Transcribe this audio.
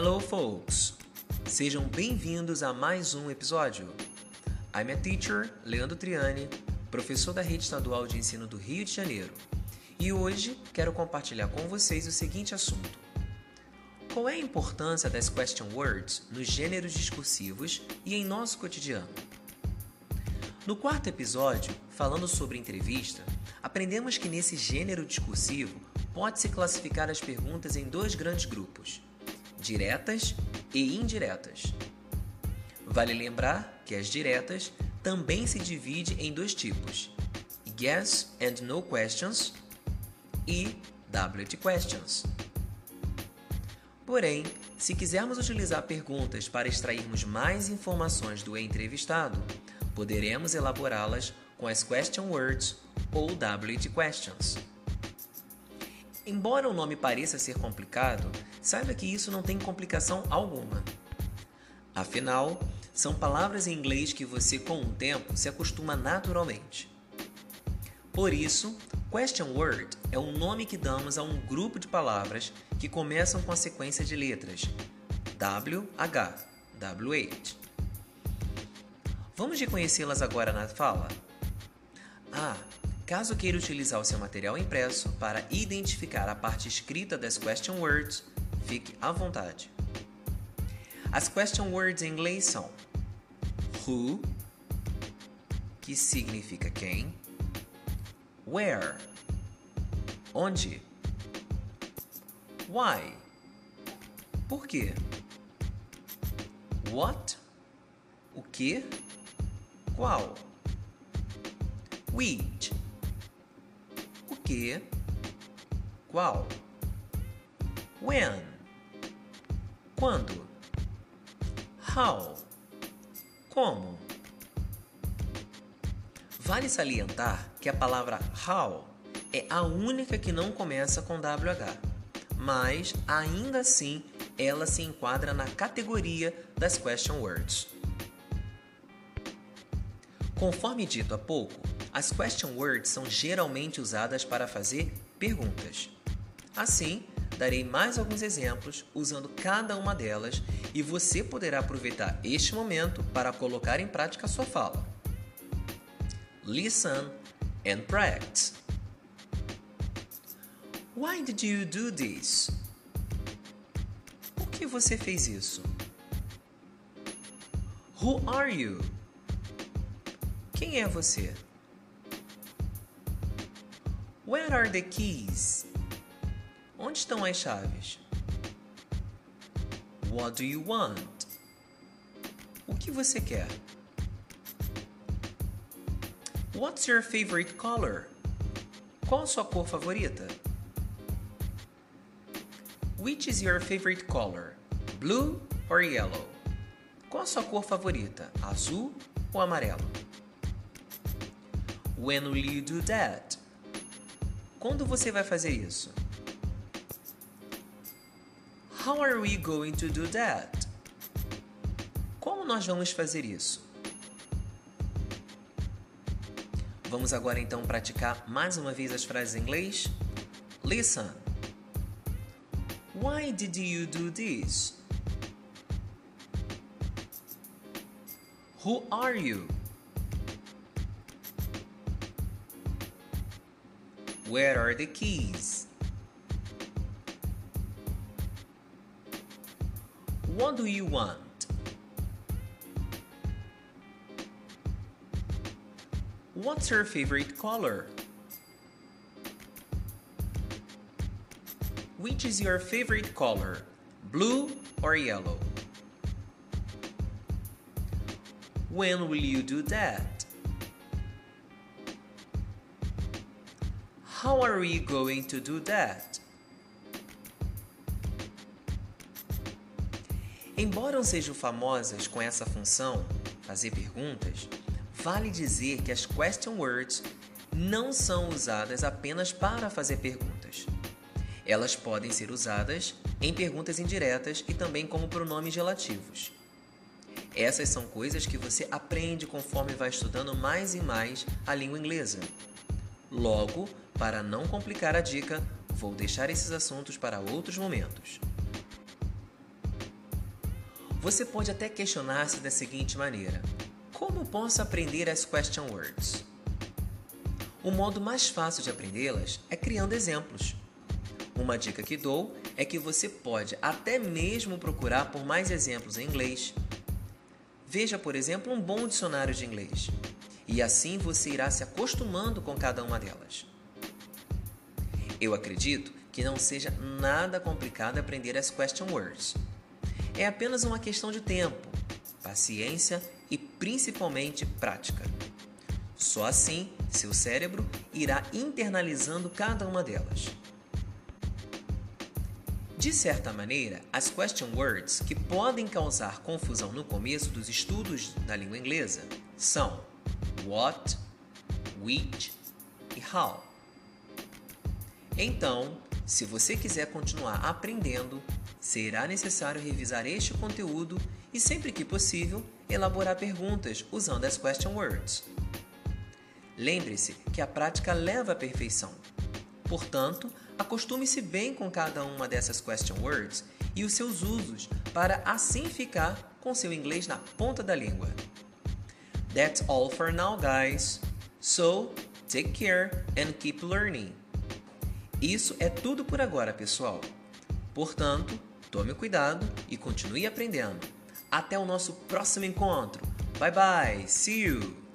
Hello, folks! Sejam bem-vindos a mais um episódio. I'm a teacher, Leandro Triani, professor da Rede Estadual de Ensino do Rio de Janeiro, e hoje quero compartilhar com vocês o seguinte assunto: Qual é a importância das question words nos gêneros discursivos e em nosso cotidiano? No quarto episódio, falando sobre entrevista, aprendemos que nesse gênero discursivo pode-se classificar as perguntas em dois grandes grupos: diretas e indiretas. Vale lembrar que as diretas também se dividem em dois tipos: yes and no questions e WT questions. Porém, se quisermos utilizar perguntas para extrairmos mais informações do entrevistado, Poderemos elaborá-las com as question words ou WH questions. Embora o nome pareça ser complicado, saiba que isso não tem complicação alguma. Afinal, são palavras em inglês que você, com o tempo, se acostuma naturalmente. Por isso, question word é o nome que damos a um grupo de palavras que começam com a sequência de letras WH, WH. Vamos reconhecê-las agora na fala? Ah, caso queira utilizar o seu material impresso para identificar a parte escrita das question words, fique à vontade. As question words em inglês são who, que significa quem, where, onde, why, por quê, what, o que qual? Which? O que? Qual? When? Quando? How? Como? Vale salientar que a palavra how é a única que não começa com WH, mas ainda assim ela se enquadra na categoria das question words. Conforme dito há pouco, as question words são geralmente usadas para fazer perguntas. Assim, darei mais alguns exemplos usando cada uma delas e você poderá aproveitar este momento para colocar em prática sua fala. Listen and practice. Why did you do this? Por que você fez isso? Who are you? Quem é você? Where are the keys? Onde estão as chaves? What do you want? O que você quer? What's your favorite color? Qual a sua cor favorita? Which is your favorite color? Blue or yellow? Qual a sua cor favorita? Azul ou amarelo? When will you do that? Quando você vai fazer isso? How are we going to do that? Como nós vamos fazer isso? Vamos agora então praticar mais uma vez as frases em inglês? Listen. Why did you do this? Who are you? Where are the keys? What do you want? What's your favorite color? Which is your favorite color, blue or yellow? When will you do that? How are we going to do that? Embora sejam famosas com essa função, fazer perguntas, vale dizer que as question words não são usadas apenas para fazer perguntas. Elas podem ser usadas em perguntas indiretas e também como pronomes relativos. Essas são coisas que você aprende conforme vai estudando mais e mais a língua inglesa. Logo, para não complicar a dica, vou deixar esses assuntos para outros momentos. Você pode até questionar-se da seguinte maneira: Como posso aprender as question words? O modo mais fácil de aprendê-las é criando exemplos. Uma dica que dou é que você pode até mesmo procurar por mais exemplos em inglês. Veja, por exemplo, um bom dicionário de inglês. E assim você irá se acostumando com cada uma delas. Eu acredito que não seja nada complicado aprender as question words. É apenas uma questão de tempo, paciência e principalmente prática. Só assim seu cérebro irá internalizando cada uma delas. De certa maneira, as question words que podem causar confusão no começo dos estudos da língua inglesa são what, which e how. Então, se você quiser continuar aprendendo, será necessário revisar este conteúdo e, sempre que possível, elaborar perguntas usando as question words. Lembre-se que a prática leva à perfeição. Portanto, acostume-se bem com cada uma dessas question words e os seus usos para assim ficar com seu inglês na ponta da língua. That's all for now, guys. So, take care and keep learning. Isso é tudo por agora, pessoal. Portanto, tome cuidado e continue aprendendo. Até o nosso próximo encontro. Bye bye. See you.